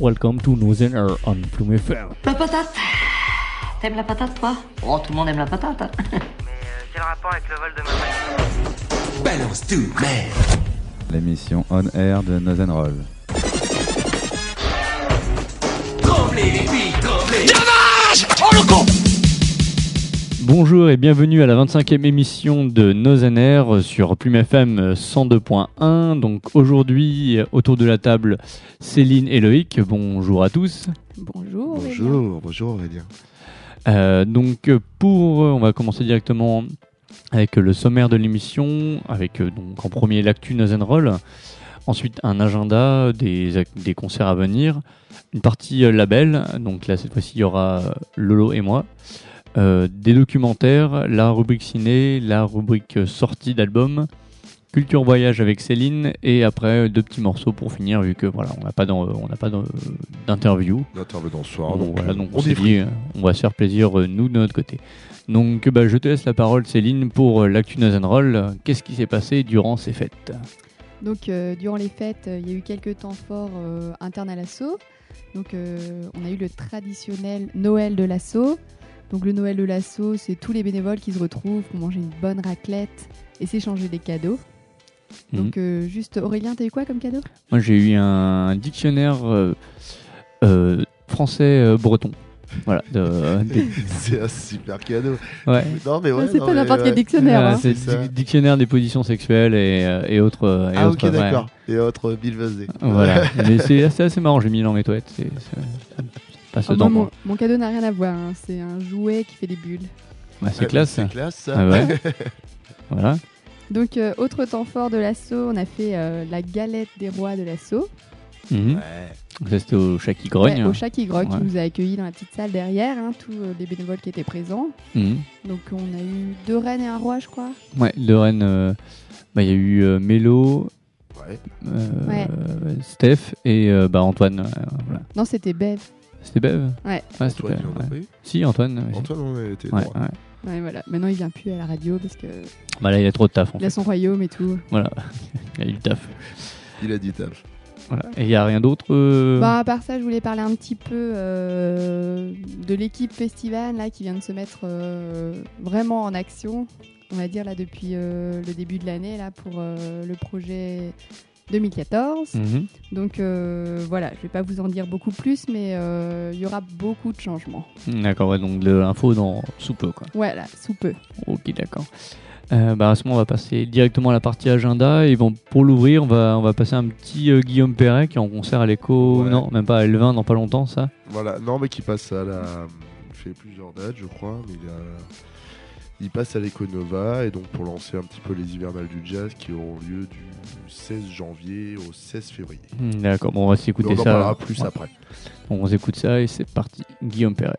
welcome to Nozen Air on Plume FM. La patate T'aimes la patate, toi? Oh, tout le monde aime la patate. hein. Mais euh, quel rapport avec le vol de ma mère? Balance tout, merde L'émission On Air de Nozen Roll. Tremblez les billes, tremblez Bonjour et bienvenue à la 25e émission de Nozen Air sur Plume FM 102.1. Donc aujourd'hui, autour de la table, Céline et Loïc. Bonjour à tous. Bonjour. Aurélien. Bonjour, bonjour Aurélien. Euh, donc pour, on va commencer directement avec le sommaire de l'émission, avec euh, donc en premier l'actu Nozen Roll, ensuite un agenda des, des concerts à venir, une partie euh, label, donc là cette fois-ci il y aura euh, Lolo et moi, euh, des documentaires, la rubrique ciné, la rubrique sortie d'album, culture voyage avec Céline et après euh, deux petits morceaux pour finir vu que voilà on n'a pas d'en- on n'a pas d'interview. D'intervenant ce soir. Donc, voilà, donc on, on s'est est dit, euh, on va se faire plaisir, nous, de notre côté. Donc, bah, je te laisse la parole, Céline, pour l'actu Nozen Roll. Qu'est-ce qui s'est passé durant ces fêtes? Donc, euh, durant les fêtes, euh, il y a eu quelques temps forts euh, internes à l'assaut. Donc, euh, on a eu le traditionnel Noël de l'assaut. Donc, le Noël de l'assaut, c'est tous les bénévoles qui se retrouvent pour manger une bonne raclette et s'échanger des cadeaux. Mhm. Donc, euh, juste, Aurélien, t'as eu quoi comme cadeau? Moi, j'ai eu un dictionnaire euh, euh, français-breton. voilà. de- des- c'est un super cadeau. ouais. Non, mais ouais. C'est non, pas mais n'importe quel ouais. dictionnaire. Hein. c'est dictionnaire des positions sexuelles et, euh, et autres. et Ah, autres, ok, ouais. d'accord. Et autre Bill Vazé. Voilà. Mais c'est assez, assez marrant, j'ai mis dans mes toilettes. Oh, moi. mon, mon cadeau n'a rien à voir. hein. C'est un jouet qui fait des bulles. Bah, c'est Ouais, classe. C'est classe, ça. Ah ouais. voilà. Donc, euh, autre temps fort de l'assaut, on a fait euh, la galette des rois de l'assaut. Ouais. Ça, c'était au chat qui grogne. Ouais, au chat qui grogne, Ouais. qui nous a accueillis dans la petite salle derrière, hein, tous euh, les bénévoles qui étaient présents. Mhm. Donc on a eu deux reines et un roi, je crois. Ouais, de Rennes, euh, bah, il y a eu euh, Mélo, Ouais. euh, Ouais. Steph et euh, bah, Antoine. euh, voilà. Non, c'était Bev. C'était Bev Ouais. Ouais, c'était Antoine, Bev, il en a ouais. pas eu Si, Antoine. ouais. Antoine, on a été Ouais, droit. ouais. Ouais, voilà. Maintenant, il vient plus à la radio parce que Bah, là, il a trop de taf. En il a son royaume et tout. Voilà. il a eu du taf. Il a dit taf. Voilà. Et il n'y a rien d'autre euh, Bah, à part ça, je voulais parler un petit peu euh, de l'équipe festival là qui vient de se mettre euh, vraiment en action. On va dire là depuis euh, le début de l'année là pour euh, le projet 2014. mhm. Donc euh, voilà, je vais pas vous en dire beaucoup plus, mais euh, il y aura beaucoup de changements. D'accord, ouais, donc de l'info dans sous peu. Quoi. Voilà, sous peu. Ok, d'accord. Euh, bah, à ce moment, on va passer directement à la partie agenda. Et bon, pour l'ouvrir, on va, on va passer un petit euh, Guillaume Perret qui est en concert à l'écho. Ouais. Non, même pas à L20 dans pas longtemps, ça. Voilà. Non, mais qui passe à la. Il fait plusieurs dates, je crois. Mais il, a... il passe à l'Econova. Et donc, pour lancer un petit peu les hivernales du jazz qui auront lieu du 16 janvier au 16 février. Hmm, D'accord, bon, on va s'écouter on en ça. parlera plus Ouais. après. Bon, on s'écoute ça et c'est parti. Guillaume Perret.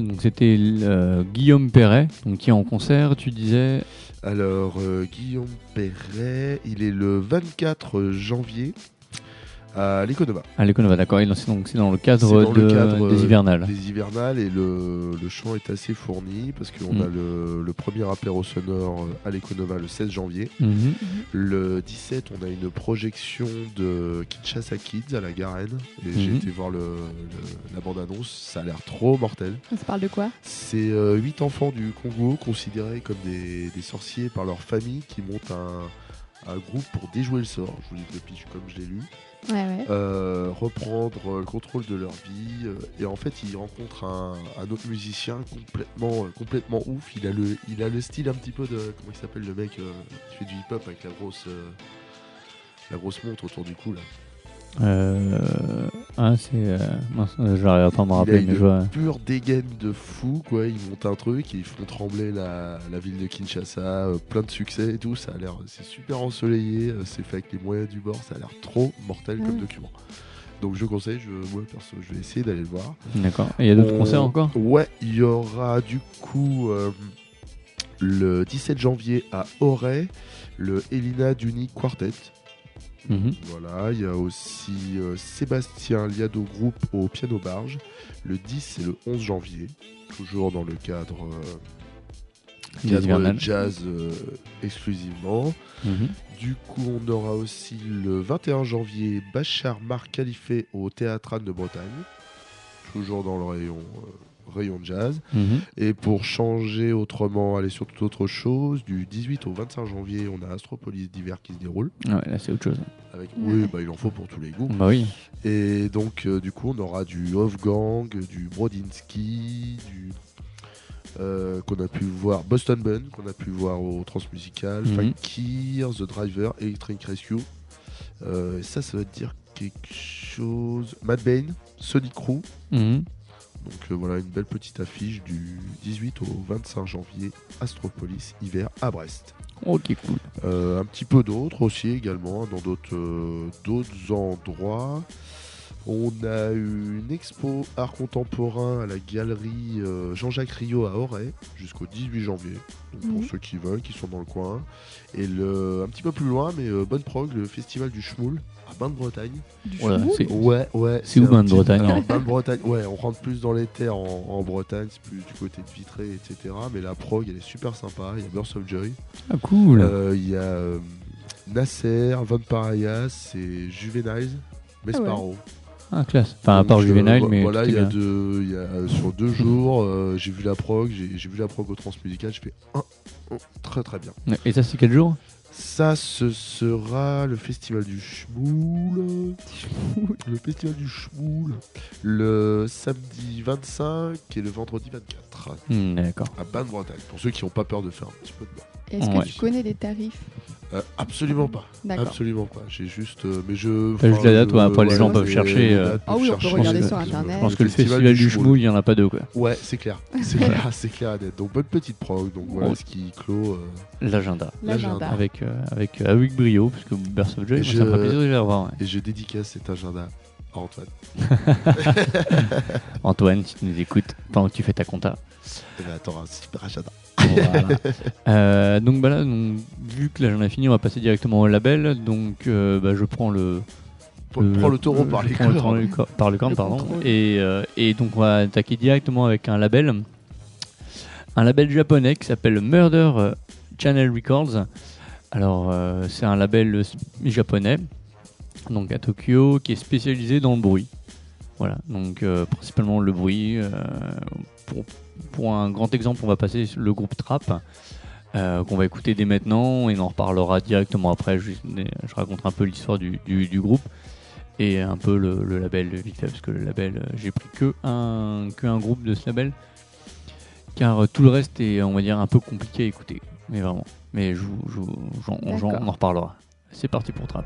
Donc c'était euh, Guillaume Perret, qui est en concert, tu disais. Alors, euh, Guillaume Perret, il est le 24 janvier à l'Economa. À l'Econova, d'accord. C'est dans le cadre, dans de- le cadre, des euh, hivernales. Des hivernales et le, le chant est assez fourni parce qu'on Mm. a le, le premier apéro sonore à l'Economa le 16 janvier. Mhm. Le 17, on a une projection de Kinshasa Kids à la Garenne. Et j'ai Mhm. été voir le, le- la bande-annonce. Ça a l'air trop mortel. Ça parle de quoi? C'est euh, huit enfants du Congo considérés comme des, des sorciers par leur famille qui montent un, un groupe pour déjouer le sort. Je vous dis depuis comme je l'ai lu. Euh, reprendre euh, le contrôle de leur vie. euh, et en fait, ils rencontrent un, autre musicien complètement, complètement ouf. Il a, le, il style un petit peu de. Comment il s'appelle le mec qui fait du hip-hop avec la grosse. la grosse montre autour du cou là. Euh, ah, c'est. euh, euh, J'arrive pas à me rappeler, mais une je vois. pure dégaine de fou, quoi. Ils montent un truc et ils font trembler la, la ville de Kinshasa, euh, plein de succès et tout. Ça a l'air, c'est super ensoleillé, euh, c'est fait avec les moyens du bord, ça a l'air trop mortel comme document. Donc je conseille, je, moi perso, je vais essayer d'aller le voir. D'accord. Et il y a d'autres On- concerts encore? Ouais, il y aura du coup euh, le 17 janvier à Auray, le Elina Duni Quartet. Mhm. Voilà, il y a aussi euh, Sébastien Liado Group au piano barge, le 10 et le 11 janvier, toujours dans le cadre, euh, cadre jazz euh, exclusivement. Mhm. Du coup, on aura aussi le 21 janvier Bachar Mar Khalife au Théâtre de Bretagne, toujours dans le rayon, euh, rayon jazz. Mhm. Et pour changer autrement, aller sur toute autre chose, du 18 au 25 janvier, on a Astropolis d'hiver qui se déroule. Ah Ouais, là c'est autre chose. Avec. Oui, bah, il en faut pour tous les goûts. Bah oui. Et donc, euh, du coup, on aura du Wolfgang, du Brodinski, du. euh, qu'on a pu voir Boston Bun qu'on a pu voir au Transmusical, Mhm. Fakir, The Driver, Electric Rescue. Euh, ça, ça veut dire quelque chose. Mad Bane, Sonic Crew. Mhm. Donc euh, voilà une belle petite affiche du 18 au 25 janvier, Astropolis hiver à Brest. Ok, cool. Euh, un petit peu d'autres aussi également dans d'autres euh, d'autres endroits. On a eu une expo art contemporain à la galerie euh, Jean-Jacques Rio à Auray jusqu'au 18 janvier. Donc pour ceux qui veulent, qui sont dans le coin. Et le, un petit peu plus loin, mais euh, bonne prog, le festival du Schmoul à Bain de Bretagne. Voilà, Ouais, ouais. C'est où, Bain de Bretagne Alors, Bain de Bretagne, ouais, on rentre plus dans les terres en, en Bretagne, c'est plus du côté de Vitré, etc. Mais la prog, elle est super sympa. Il y a Birth of Joy. Ah, cool. Euh, Il y a euh, Nasser, Von Parayas et Juveniles, Mesparo. Ah, classe. Enfin, à part euh, Juvenile, vo- mais. voilà, il y a bien. deux, il y a, sur deux jours, euh, j'ai vu la prog, j'ai vu la prog au Transmusical, je fais un, un, très très bien. Et ça, c'est quel jour? Ça, ce sera le festival du Schmoul. Le festival du Schmoul. Le samedi 25 et le vendredi 24 Hmm, D'accord. à Bain-de-Bretagne. Pour ceux qui n'ont pas peur de faire un petit peu de bain. Est-ce que Ouais. tu connais des tarifs Euh, absolument pas. D'accord. Absolument pas. J'ai juste. euh, mais je. T'as juste enfin, la date, ouais, après, les gens peuvent chercher, les euh, Ah oui, on peut regarder sur Internet. Je pense que le festival du Schmoul, il n'y en a pas deux, quoi. Ouais, c'est clair. C'est clair, c'est clair net. Donc bonne petite prog. Donc voilà Oh. ce qui clôt. euh, L'agenda. L'agenda. Avec, euh, avec, euh, avec brio, parce que Burst of Joy, ça me ferait plaisir de les revoir. ouais. Et je dédicace cet agenda à Antoine. Antoine, si tu nous écoutes pendant que tu fais ta compta. Eh ben. Voilà. Euh, donc, bah là, donc, vu que l'agenda est fini, on va passer directement au label. Donc, euh, bah, je prends le. Prends prends le taureau par les prends le cornes. taureau le cor- par le corne, Le pardon. Et, euh, et donc, on va attaquer directement avec un label. Un label japonais qui s'appelle Murder Channel Records. Alors, euh, c'est un label japonais, donc à Tokyo, qui est spécialisé dans le bruit. Voilà, donc euh, principalement le bruit. Pour, pour un grand exemple, on va passer le groupe Trap, euh, qu'on va écouter dès maintenant, et on en reparlera directement après. Je, je raconterai un peu l'histoire du, du- du groupe et un peu le, le label vite fait, parce que le label, euh, j'ai pris que un, que un groupe de ce label, car euh, tout le reste est, on va dire, un peu compliqué à écouter, mais vraiment. Mais je, je D'accord. on en reparlera. C'est parti pour Trap.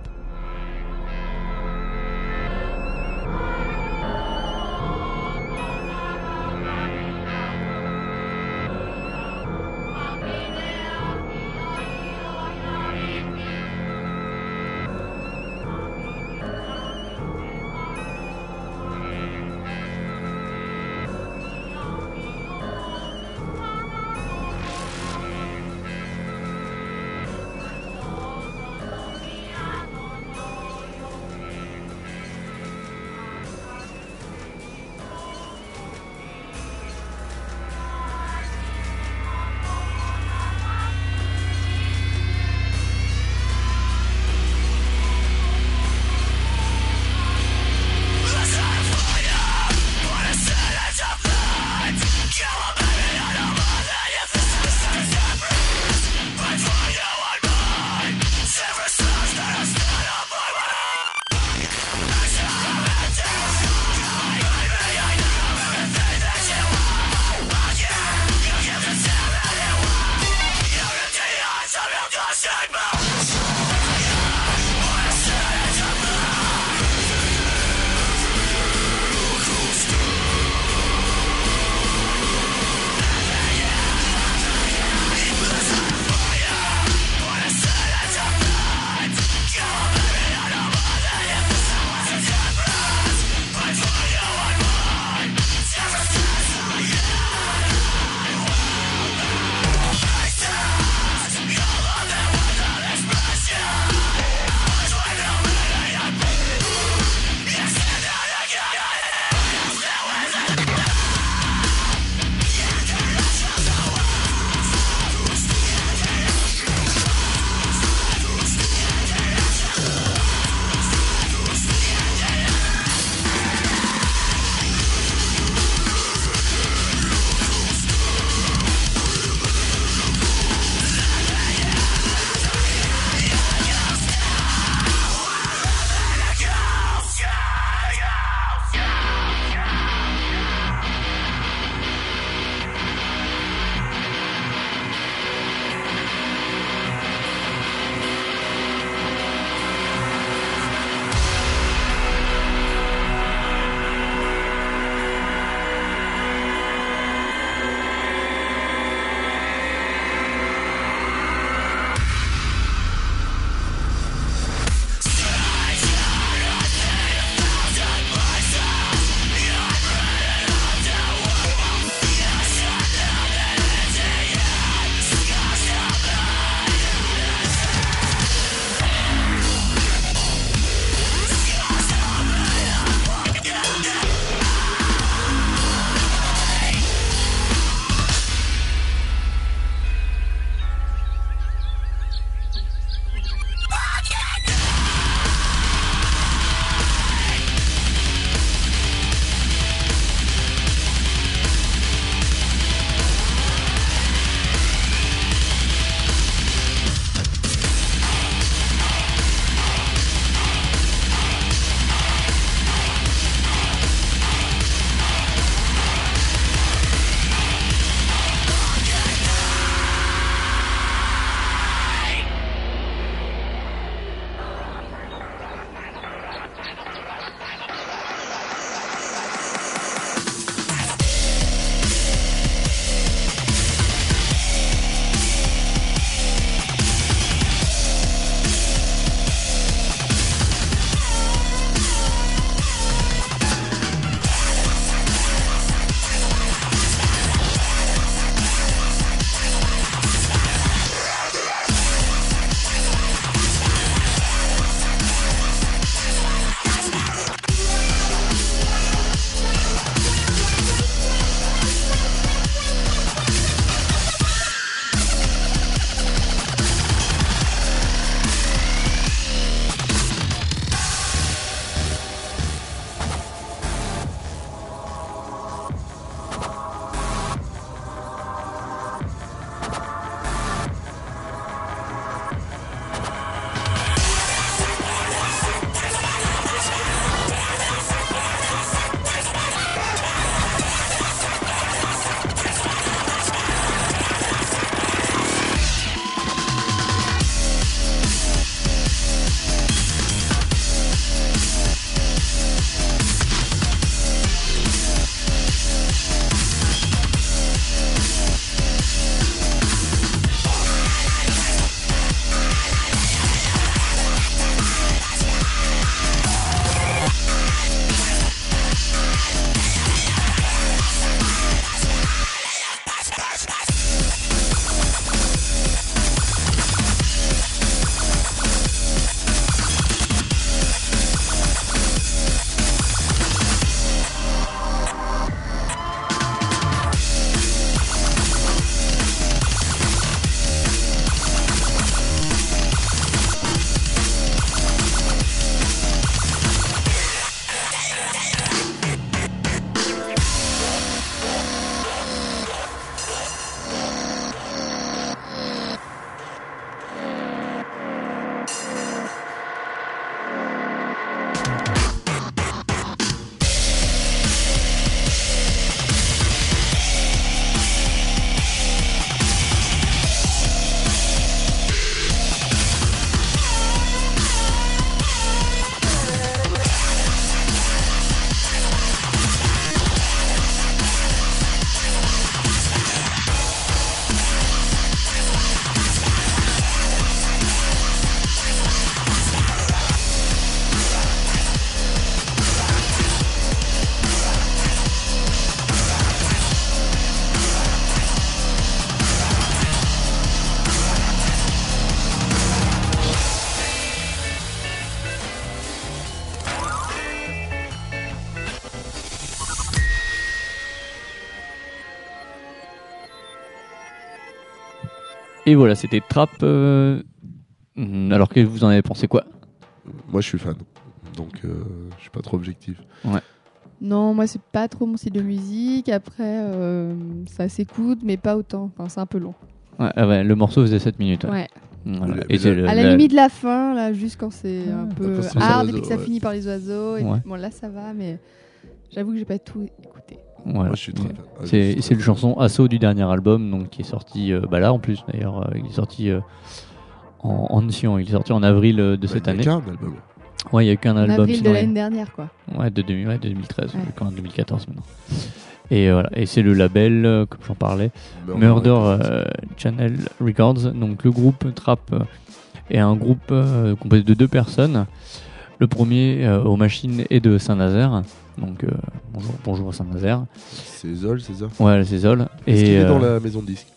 Et voilà, c'était Trap. euh, Alors que vous en avez pensé quoi? Moi, je suis fan. Donc, euh, je suis pas trop objectif. Non, moi, c'est pas trop mon style de musique. Après, euh, ça s'écoute, mais pas autant. Enfin, c'est un peu long. ouais, ah ouais, Le morceau faisait 7 minutes. ouais. Ouais. Voilà. Mais Et c'est le- À la la- limite, la fin, là, juste quand c'est un peu Quand c'est les hard et oiseaux, puis que ça ouais. finit par les oiseaux. Et Ouais. Bon, là, ça va, mais j'avoue que j'ai pas tout. Voilà. Moi, je suis très fan. Ah, je C'est c'est le chanson Assaut du dernier album, donc qui est sorti euh, bah là en plus d'ailleurs. euh, il est sorti euh, en, en si, il est sorti en avril euh, de cette Bah, a année. qu'un album. Ouais, il y a qu'un En album. avril de sinon, l'année dernière, quoi. Ouais, de, 2000 ouais, de 2013, Ouais. quand 2014 maintenant. Et euh, voilà, et c'est le label, euh, comme j'en parlais, Murder euh, Channel Records. Donc le groupe Trap euh, est un groupe euh, composé de deux personnes. Le premier euh, aux machines est de Saint-Nazaire. Donc euh, bonjour, bonjour à Saint-Nazaire. C'est Zol, c'est ça? Ouais, c'est Zol. Est-ce qu'il est dans euh, la maison de disque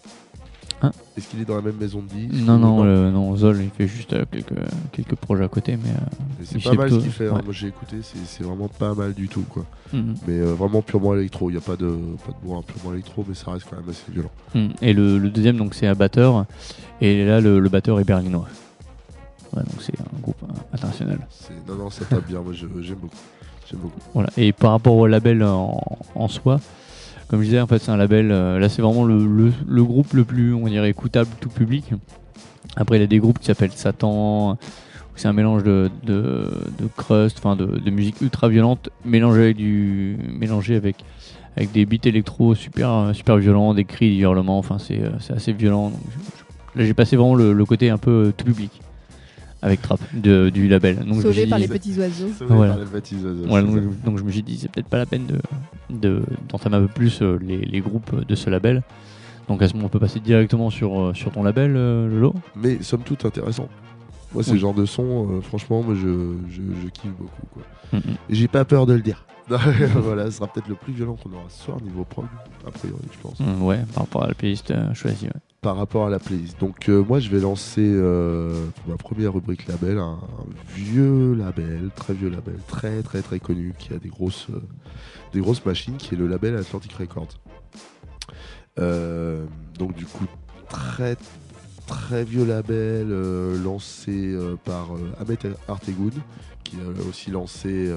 Hein? Est-ce qu'il est dans la même maison de disque non, non, non, Zol, il fait juste quelques, quelques projets à côté, mais. C'est pas mal plutôt- ce qu'il fait. hein. Moi, j'ai écouté, c'est vraiment pas mal du tout, quoi. mhm. Mais vraiment purement électro. Il n'y a pas de, pas de bourrin purement électro, mais ça reste quand même assez violent. Mm. Et le, le deuxième, donc, c'est un batteur. Et là, le, le batteur est berlinois. Ouais, donc c'est un groupe euh, international. Non, non, ça tape bien. Moi, j'aime beaucoup. Beaucoup. Voilà. Et par rapport au label en, en soi, comme je disais, en fait, c'est un label. euh, là, c'est vraiment le, le- le groupe le plus, on dirait, écoutable tout public. Après, il y a des groupes qui s'appellent Satan. où C'est un mélange de, de, de crust, enfin de, de musique ultra violente, mélangée avec du, mélangé avec avec des beats électro super euh, super violents, des cris, des hurlements. Enfin, c'est euh, assez violent. Donc, je- je- là, j'ai passé vraiment le, le côté un peu euh, tout public avec Trap de- du label. Donc, Sauvé par les petits oiseaux. Voilà. Par les donc, je- donc je me suis dit, c'est peut-être pas la peine de de- d'entamer un peu plus euh, les, les groupes de ce label. Donc à ce moment, on peut passer directement sur, euh, sur ton label, euh, Lolo. Mais somme toute intéressant. Moi, Oui. le genre de son, euh, franchement, moi, je, je, je kiffe beaucoup. Quoi. Mhm. Et j'ai pas peur de le dire. voilà, ce sera peut-être le plus violent qu'on aura ce soir niveau prog, a priori, je pense. Mm, ouais, par rapport à la playlist euh, choisie. ouais. Par rapport à la playlist. Donc euh, moi je vais lancer euh, pour ma première rubrique label un, vieux label, très vieux label, très très très connu, qui a des grosses euh, des grosses machines, qui est le label Atlantic Records. Donc du coup très très vieux label lancé par Ahmet Artegun, qui a aussi lancé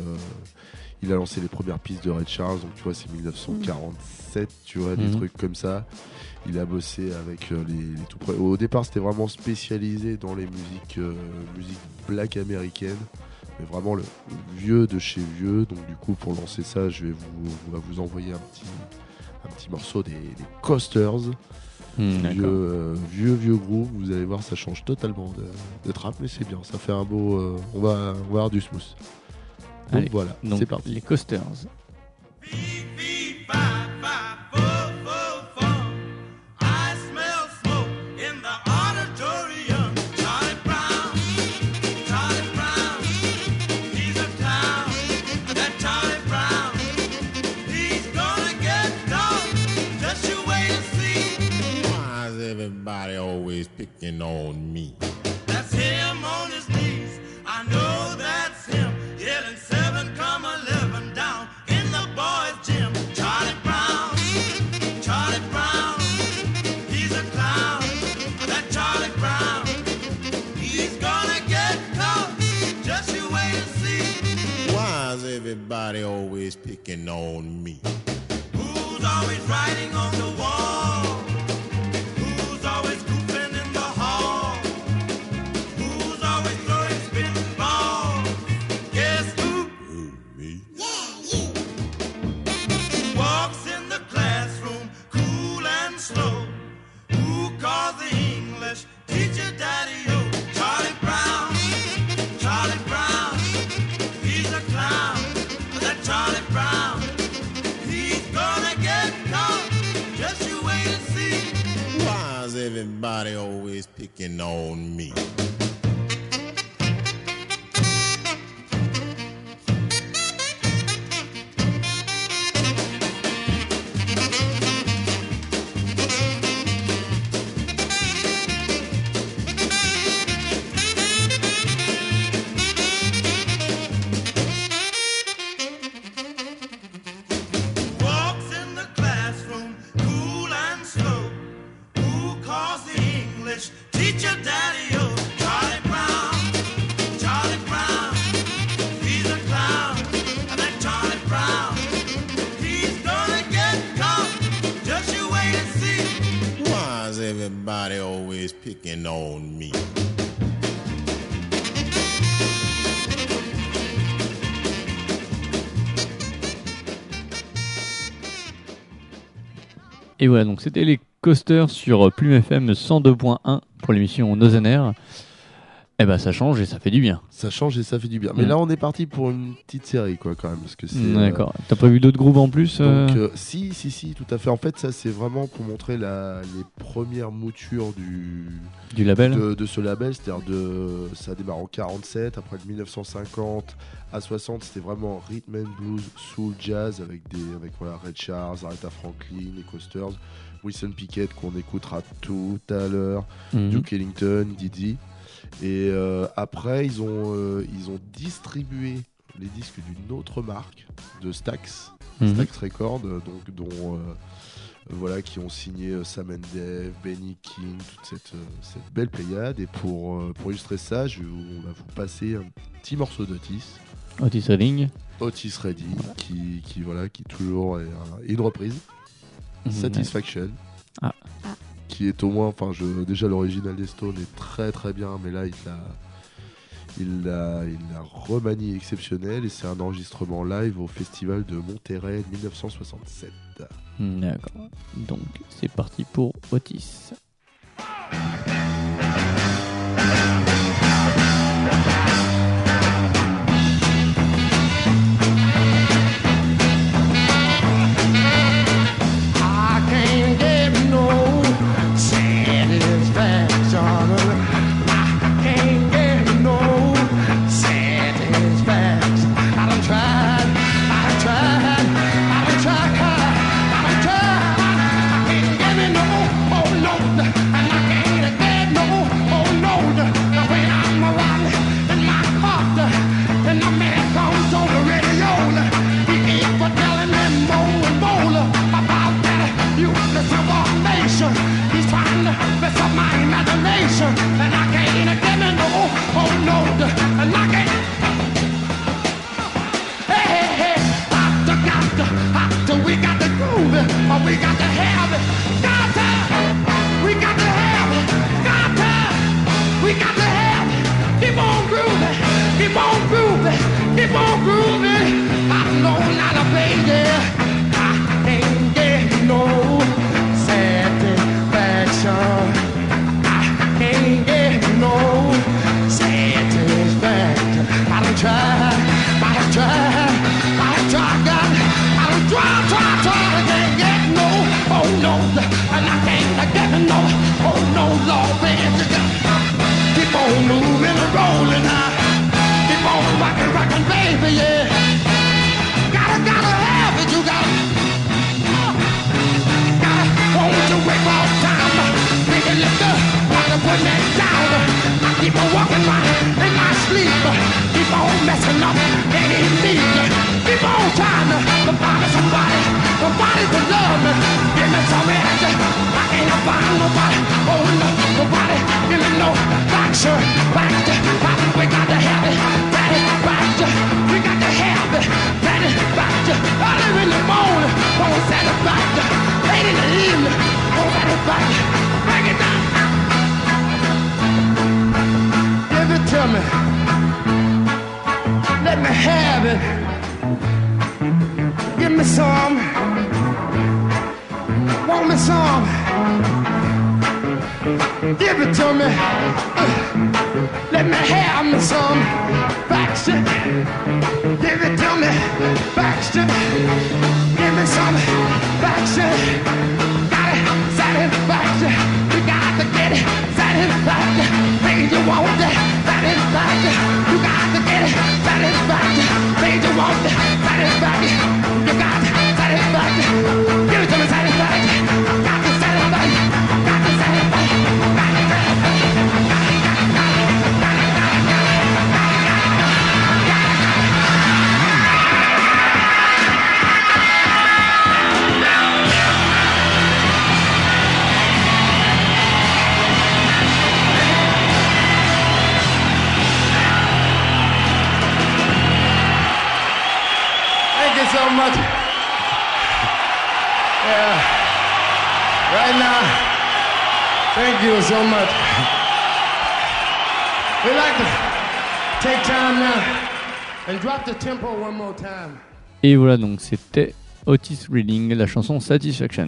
il a lancé les premières pistes de Red Charles, donc tu vois c'est 1947, tu vois des Mhm. trucs comme ça. Il a bossé avec euh, les, les tout pre- Au départ, c'était vraiment spécialisé dans les musiques, euh, musiques black américaines, mais vraiment le vieux de chez vieux. Donc du coup, pour lancer ça, je vais vous, vous envoyer un petit, un petit morceau des, des Coasters, Mm, vieux, D'accord. euh, vieux vieux groupe. Vous allez voir, ça change totalement de, de trap, mais c'est bien. Ça fait un beau. euh, on va, on va avoir du smooth. Donc Allez, voilà, Donc c'est parti. les coasters. I smell smoke in the everybody always picking on me? Who's always writing on the wall? Everybody always picking on me? Et voilà, donc c'était les coasters sur Plume FM 102.1 pour l'émission Nose Air. Eh ben ça change et ça fait du bien. Ça change et ça fait du bien. Mais Mm. là, on est parti pour une petite série, quoi, quand même. Parce que c'est. euh, D'accord. T'as prévu d'autres groupes en plus euh Donc, euh, si, si, si, tout à fait. En fait, ça, c'est vraiment pour montrer la, les premières moutures du, du label de, de ce label. C'est-à-dire, de, ça démarre en 47. Après, de 1950 à 60, c'était vraiment rhythm and blues, soul, jazz, avec, des, avec voilà, Red Charles, Aretha Franklin, les Coasters, Wilson Pickett, qu'on écoutera tout à l'heure, Mhm. Duke Ellington, Didi. Et euh, après, ils ont, euh, ils ont distribué les disques d'une autre marque, de Stax, Mhm. Stax Records, donc, dont, euh, voilà, qui ont signé euh, Sam and Dave, Benny King, toute cette, euh, cette belle pléiade. Et pour, euh, pour illustrer ça, je, on va vous passer un petit morceau d'Otis. Otis Redding. Otis Redding, qui, qui, voilà, qui toujours est un- une reprise. Mhm. Satisfaction. Ah. Ah. Qui est au moins, enfin, déjà l'original des Stones est très très bien, mais là il l'a, il l'a, il l'a remanié exceptionnel et c'est un enregistrement live au festival de Monterrey 1967. D'accord. Donc c'est parti pour Otis. Up need. Keep on trying to find somebody, somebody to love me. Give me. I find nobody. Oh no, nobody. Give me no we got to have it. We got to have it. In the morning. Late in the evening. Break it down. Give it to me. Let me have it. Give me some. Want me some? Give it to me. Uh, let me have me some. Baxter. Give it to me. Baxter. Give me some. Baxter. Got it. Satisfaction. You got to get it. Satisfaction. Made you want. Satisfaction. It. Satisfaction. Made you want it. Satisfaction. You so much. Yeah. Right now, Thank you so much. We'd like to take time now and drop the tempo one more time. Et voilà, donc c'était Otis Reading, la chanson Satisfaction.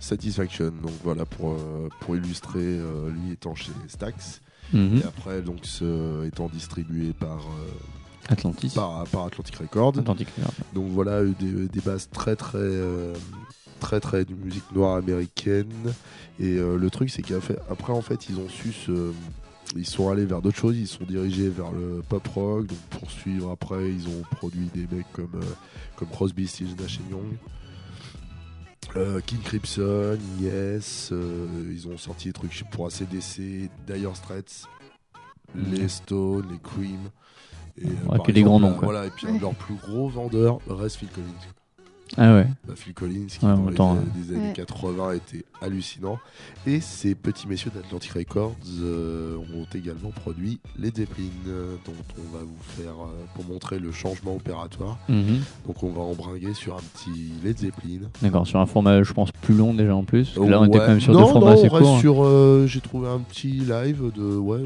Satisfaction, donc voilà pour, euh, pour illustrer euh, lui étant chez Stax Mhm. et après donc ce- étant distribué par, euh, Atlantis. par, par Atlantic Records. Atlantic Records. Donc voilà euh, des, des bases très très euh, très très de musique noire américaine et euh, le truc c'est qu'après en fait ils ont su se ils sont allés vers d'autres choses, ils sont dirigés vers le pop rock, donc pour suivre après ils ont produit des mecs comme, euh, comme Crosby, Stills, Nash Young, euh, King Crimson, Yes, euh, ils ont sorti des trucs pour ACDC, Dire Straits, les Stones, les Cream. Et, euh, que des grands exemple, noms, quoi. Voilà, et puis un de leurs plus gros vendeurs reste Phil Collins. Ah ouais. Bah, Phil Collins, qui Ouais, dans les, temps, ouais. des années Ouais. 80 était hallucinant. Et ces petits messieurs d'Atlantic Records euh, ont également produit les Zeppelin, euh, dont on va vous faire, euh, pour montrer le changement opératoire. Mhm. Donc on va embringuer sur un petit Led Zeppelin. D'accord, sur un format, je pense, plus long déjà en plus. Là, on était quand même sur non, deux formats non, assez on reste hein. sur, euh, j'ai trouvé un petit live de ouais,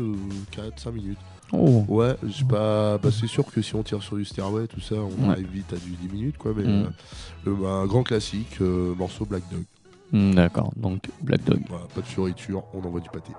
4-5 minutes. Oh. Ouais, pas. Bah, c'est sûr que si on tire sur du Stairway, tout ça, on Ouais. arrive vite à du 10 minutes, quoi. Mais Mm. euh, le- un grand classique, euh, morceau Black Dog. Hmm, D'accord, donc Black Dog. Voilà, pas de fioriture, on envoie du pâté.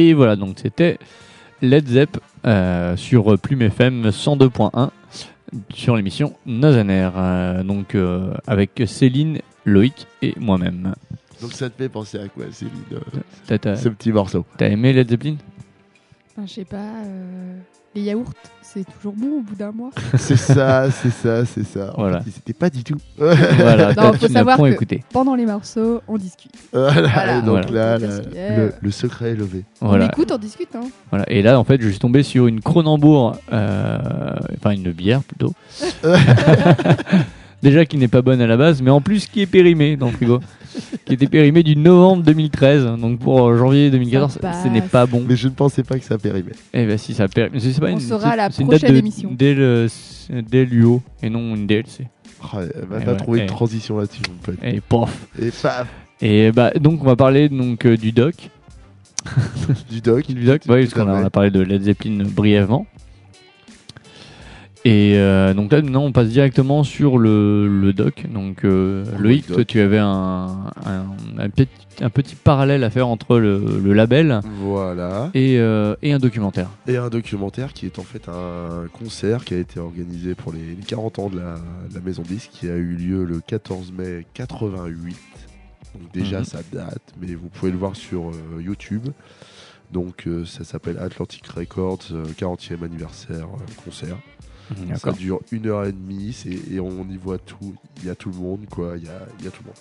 Et voilà, donc c'était Led Zepp euh, sur Plume FM 102.1 sur l'émission Nazaner. Euh, donc euh, avec Céline, Loïc et moi-même. Donc ça te fait penser à quoi, Céline euh, T'as- T'as Ce petit morceau? t'as aimé Led Zeppelin? Enfin, je sais pas, euh, les yaourts, c'est toujours bon au bout d'un mois. c'est ça, c'est ça, c'est ça. En Voilà. fait, C'était pas du tout. Voilà, Non, faut savoir que-. Pendant les morceaux, on discute. Voilà, donc Voilà. là, le, le secret est levé. Voilà. On écoute, on discute. Hein. Voilà. Et là, en fait, je suis tombé sur une Cronenbourg, euh, enfin une bière plutôt. Déjà qui n'est pas bonne à la base, mais en plus qui est périmée dans le frigo. qui était périmée du novembre 2013, donc pour euh, janvier 2014, Ça ce n'est pas bon. Mais je ne pensais pas que ça périmait. Eh ben si ça pas On une, saura la une date prochaine de- émission. Dès le, dès l'UO et non une DLC. Oh, elle va Eh pas ouais, trouver eh. une transition là-dessus. Et pof. Et paf, Et bah donc on va parler donc euh, du doc. du doc. Du doc, ouais, parce qu'on a, on a parlé de Led Zeppelin brièvement. Et euh, donc là, maintenant, on passe directement sur le, le doc. Donc, euh, Oh, Loïc, le toi, tu avais un, un, un petit, un petit parallèle à faire entre le, le label Voilà. et, euh, et un documentaire. Et un documentaire qui est en fait un concert qui a été organisé pour les, les 40 ans de la, de la Maison Disque qui a eu lieu le 14 mai 88. Donc déjà Mhm. ça date, mais vous pouvez le voir sur euh, YouTube. Donc ça s'appelle Atlantic Records euh, 40e anniversaire concert. Ça dure une heure et demie et on y voit tout. Il y a tout le monde quoi. Il y a, il y a tout le monde.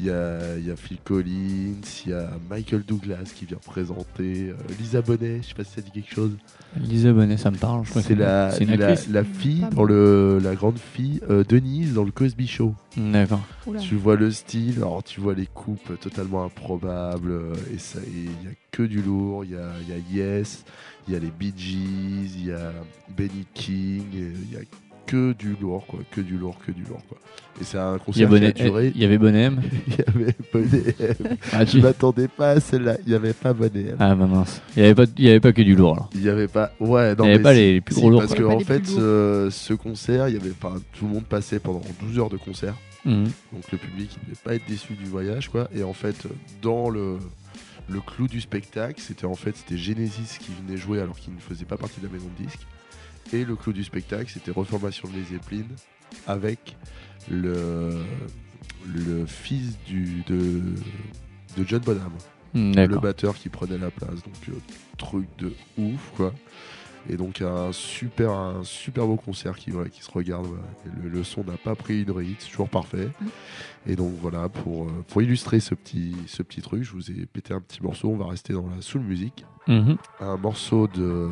Il y a, il y a Phil Collins, il y a Michael Douglas qui vient présenter, euh, Lisa Bonet, je sais pas si ça dit quelque chose. Lisa Bonet, ça me parle. je crois C'est la, c'est une la, la fille, dans le, la grande fille, euh, Denise, dans le Cosby Show. D'accord. Tu vois le style, alors tu vois les coupes totalement improbables, euh, et il y a que du lourd. Il y a, il y a Yes, il y a les Bee Gees, il y a Benny King, il y a que du lourd, quoi, que du lourd, que du lourd, quoi. Et c'est un concert qui a duré. il y avait Bonnet M. Il y avait Bonnet M. Ah, Je tu- m'attendais pas à celle-là. Il n'y avait pas Bonnet M. ah bah mince. Il n'y avait, pas- il y avait pas que du lourd. alors. Il n'y avait pas. Ouais, non, Il y avait mais pas si- les- les plus si, gros lourds, Parce que en fait, ce, ce concert, il y avait pas tout le monde passait pendant 12 heures de concert. Mhm. Donc le public ne devait pas être déçu du voyage, quoi. Et en fait, dans le le clou du spectacle, c'était en fait c'était Genesis qui venait jouer alors qu'il ne faisait pas partie de la maison de disque. Et le clou du spectacle, c'était Reformation de les Zeppelin avec le le fils du de de John Bonham Mhm, le batteur qui prenait la place. Donc, euh, truc de ouf, quoi. Et donc, un super, un super beau concert qui, se regarde. Le, le son n'a pas pris une ride, c'est toujours parfait. Et donc, voilà, pour, euh, pour illustrer ce petit, ce petit truc, je vous ai pété un petit morceau. On va rester dans la soul music. Mhm. Un morceau de,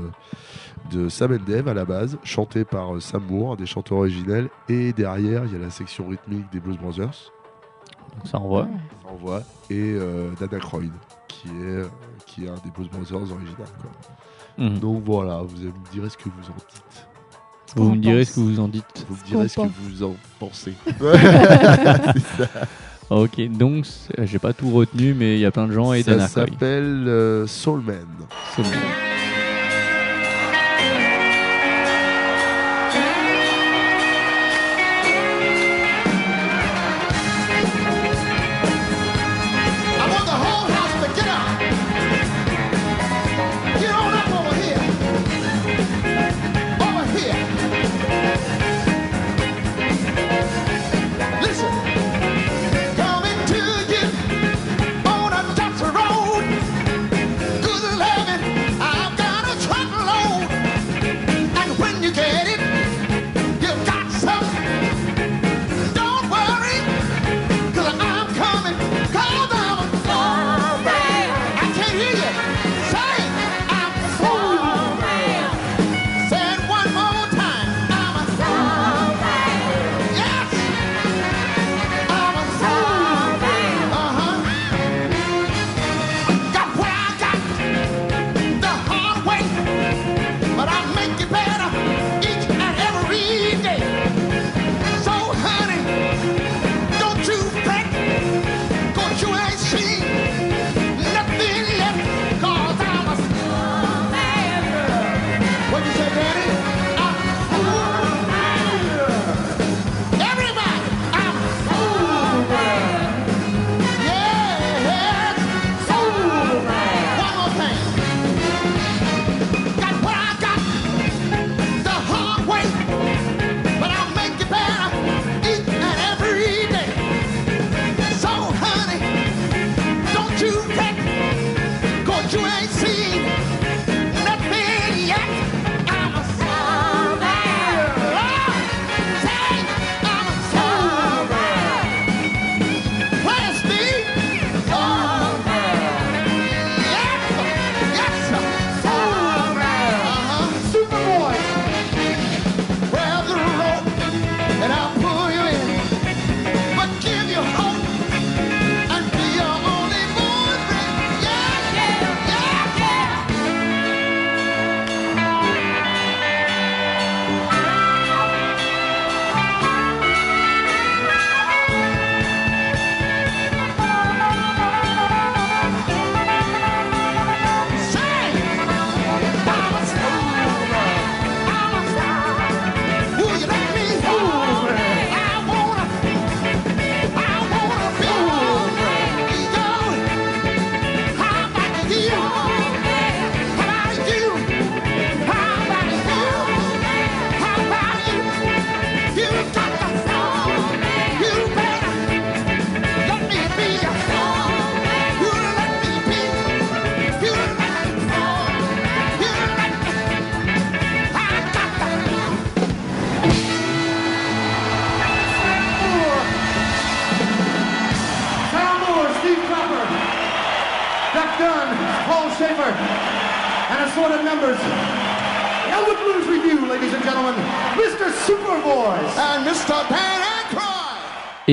de Sam and Dave à la base, chanté par euh, Sam Moore, un des chanteurs originels. Et derrière, il y a la section rythmique des Blues Brothers. Donc ça envoie. Ça envoie. Et euh, Dana Croyd, qui est, qui est un des Blues Brothers original. Quoi. Mhm. Donc voilà, vous me direz ce que vous en dites. Vous me direz pense. ce que vous en dites. Vous me direz ce que pense. vous en pensez. Ça. Ok, donc j'ai pas tout retenu, mais il y a plein de gens et Ça s'appelle euh, Soul Man.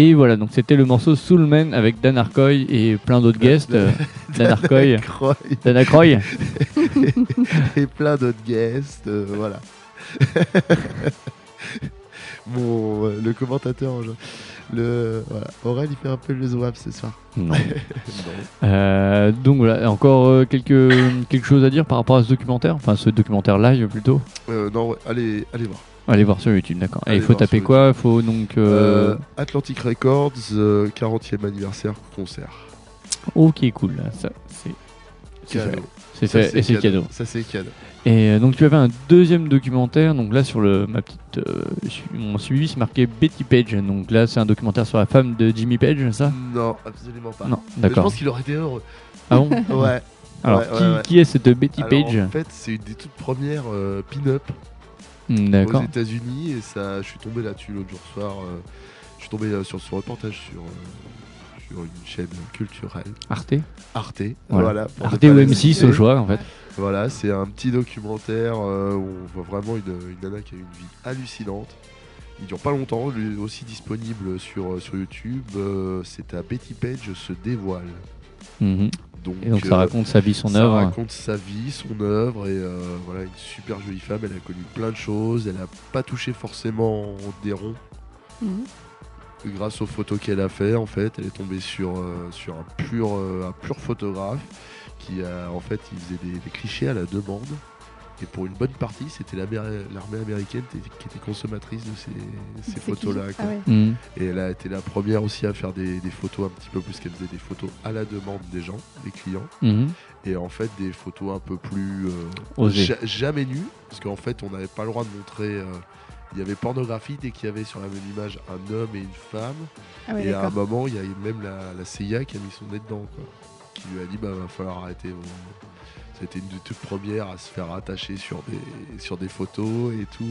Et voilà, donc c'était le morceau Soulman avec Dan Arcoy et plein d'autres guests. euh, Dan Arcoy. Dan Aykroyd. et plein d'autres guests, euh, voilà. Euh, le commentateur, je- le, voilà. Aurel, il fait un peu le zouave ce soir. Non. Euh, donc voilà, encore euh, quelques, quelque chose à dire par rapport à ce documentaire? Enfin, ce documentaire live plutôt? Euh, non, ouais, allez, allez voir. Allez voir sur YouTube, d'accord. Et il faut taper quoi Il faut donc. euh, Euh, Atlantic Records, euh, 40e anniversaire concert. Ok, cool. Ça, c'est. c'est Cadeau. fait. C'est Ça, et c'est cadeau. Ça, c'est cadeau. Et euh, donc tu avais un deuxième documentaire, donc là sur le ma petite euh, mon suivi c'est marqué Betty Page, donc là c'est un documentaire sur la femme de Jimmy Page, ça? Non, absolument pas. Non, Mais Je d'accord. pense qu'il aurait été heureux. Ah bon? Ouais. Alors Ouais, qui, ouais, ouais. qui est cette Betty Alors, Page? En fait, c'est une des toutes premières euh, pin-up aux D'accord. États-Unis et ça, je suis tombé là-dessus l'autre jour soir. euh, je suis tombé euh, sur ce reportage sur, euh, sur une chaîne culturelle, Arte Arte. Voilà. Arte ou la M6 citer. au choix en fait. Voilà, c'est un petit documentaire euh, où on voit vraiment une, une nana qui a une vie hallucinante. Il dure pas longtemps, lui aussi disponible sur, sur YouTube. c'est à Betty Page se dévoile. Mhm. Donc, Et donc ça euh, raconte sa vie, son ça œuvre. raconte sa vie, son œuvre et euh, voilà une super jolie femme. Elle a connu plein de choses. Elle a pas touché forcément des ronds Mhm. grâce aux photos qu'elle a fait. En fait, elle est tombée sur euh, sur un pur euh, un pur photographe qui a en fait il faisait des, des clichés à la demande. Et pour une bonne partie, c'était l'armée américaine qui était- consommatrice de ces, photos-là. Ah ouais. Mhm. Et elle a été la première aussi à faire des, des photos un petit peu plus qu'elle faisait des photos à la demande des gens, des clients. Mhm. Et en fait, des photos un peu plus. euh, ja- jamais nues. Parce qu'en fait, on n'avait pas le droit de montrer. euh, il y avait pornographie dès qu'il y avait sur la même image un homme et une femme. Ah ouais, et à un moment, il y a eu même la, la CIA qui a mis son nez dedans. Quoi, qui lui a dit bah, va falloir arrêter vos. C'était une des toutes premières à se faire attacher sur des, sur des photos et tout.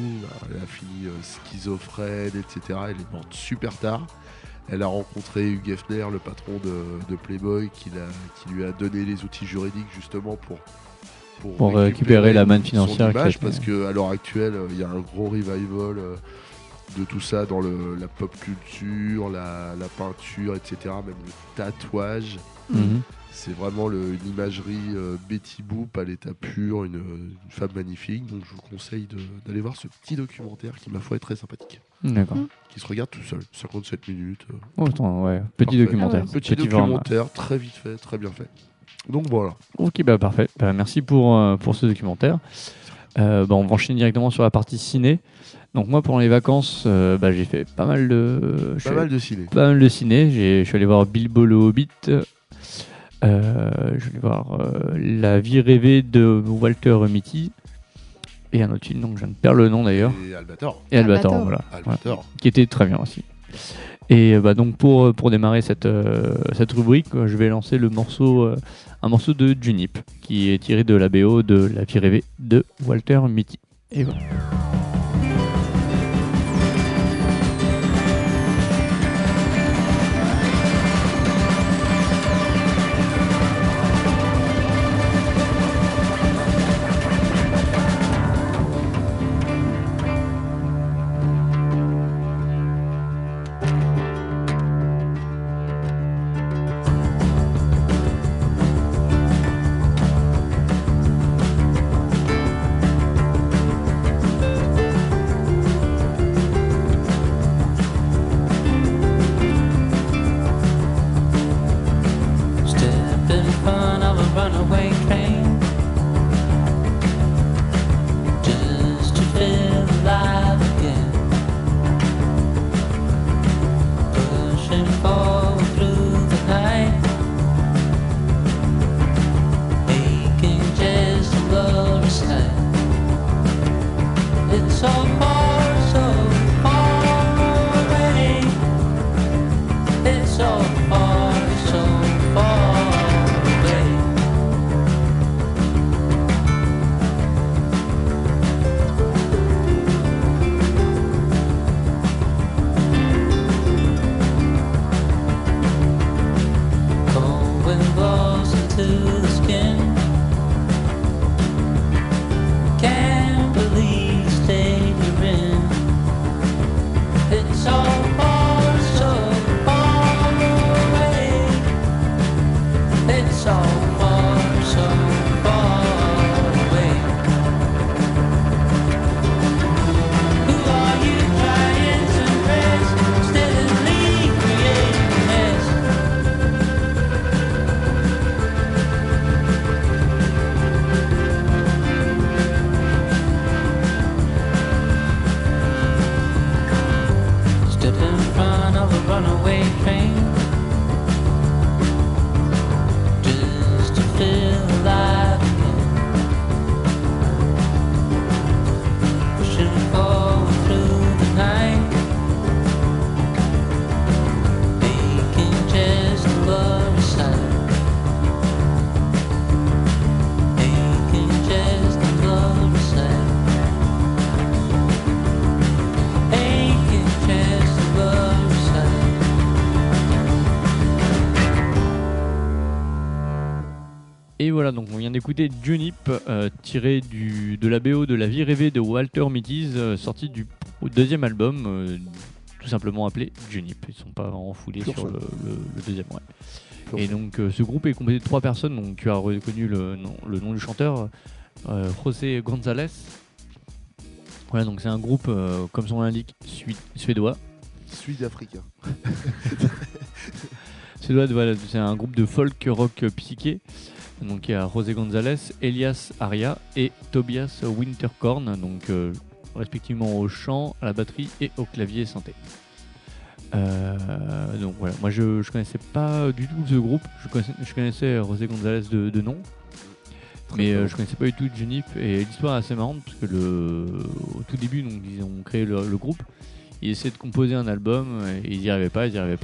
Elle a fini euh, schizophrène, etc. Elle est morte super tard. Elle a rencontré Hugh Hefner, le patron de, de Playboy, qui, lui a donné les outils juridiques justement pour, Pour récupérer la manne financière image, parce qu'à l'heure actuelle, euh, il y a un gros revival euh, de tout ça dans le, la pop culture, la, la peinture, etc. Même le tatouage. Mhm. C'est vraiment le- une imagerie euh, Betty Boop à l'état pur, une, une femme magnifique. Donc je vous conseille d'aller voir ce petit documentaire qui, ma foi, est très sympathique. D'accord. Qui se regarde tout seul, 57 minutes. euh, Oh, attends, ouais. Petit Parfait. documentaire. Petit, documentaire, très vite fait, très bien fait. Donc voilà. Ok, bah parfait. Bah, merci pour, euh, pour ce documentaire. Euh, bah, on va enchaîner directement sur la partie ciné. Donc moi, pendant les vacances, euh, bah, j'ai fait pas mal de... je Pas mal de ciné. pas mal de ciné. J'ai- Je suis allé voir Bilbo le Hobbit. Euh, je allé voir euh, La vie rêvée de Walter Mitty. Et un autre film dont je ne perds le nom d'ailleurs. Et Albator. Et Albator, Albator. voilà. Albator. Qui était très bien aussi. Et euh, bah, donc pour, pour démarrer cette, euh, cette rubrique, je vais lancer le morceau, euh, un morceau de Junip qui est tiré de la BO de La vie rêvée de Walter Mitty. Et voilà. Runaway train voilà, donc on vient d'écouter Junip, euh, tiré du, de la BO de La vie rêvée de Walter Mitty, euh, sorti du deuxième album, euh, tout simplement appelé Junip. Ils sont pas enfoulés sur fun. le, le- le deuxième. Ouais. Et donc ce groupe est composé de trois personnes, donc tu as reconnu le nom, le nom du chanteur, José González. Voilà, donc c'est un groupe, comme son nom l'indique, suédois. Sud-africain. Suédois, voilà, c'est un groupe de folk rock psyché. Donc il y a José González, Elias Aria et Tobias Winterkorn, donc euh, respectivement au chant, à la batterie et au clavier synthé. Euh, donc voilà, moi je, je connaissais pas du tout ce groupe, je connaissais, je connaissais José González de, de nom, mais euh, je connaissais pas du tout Junip. Et l'histoire est assez marrante parce que le, au tout début donc ils ont créé le, le groupe, ils essayaient de composer un album et ils n'y arrivaient pas, ils n'y arrivaient pas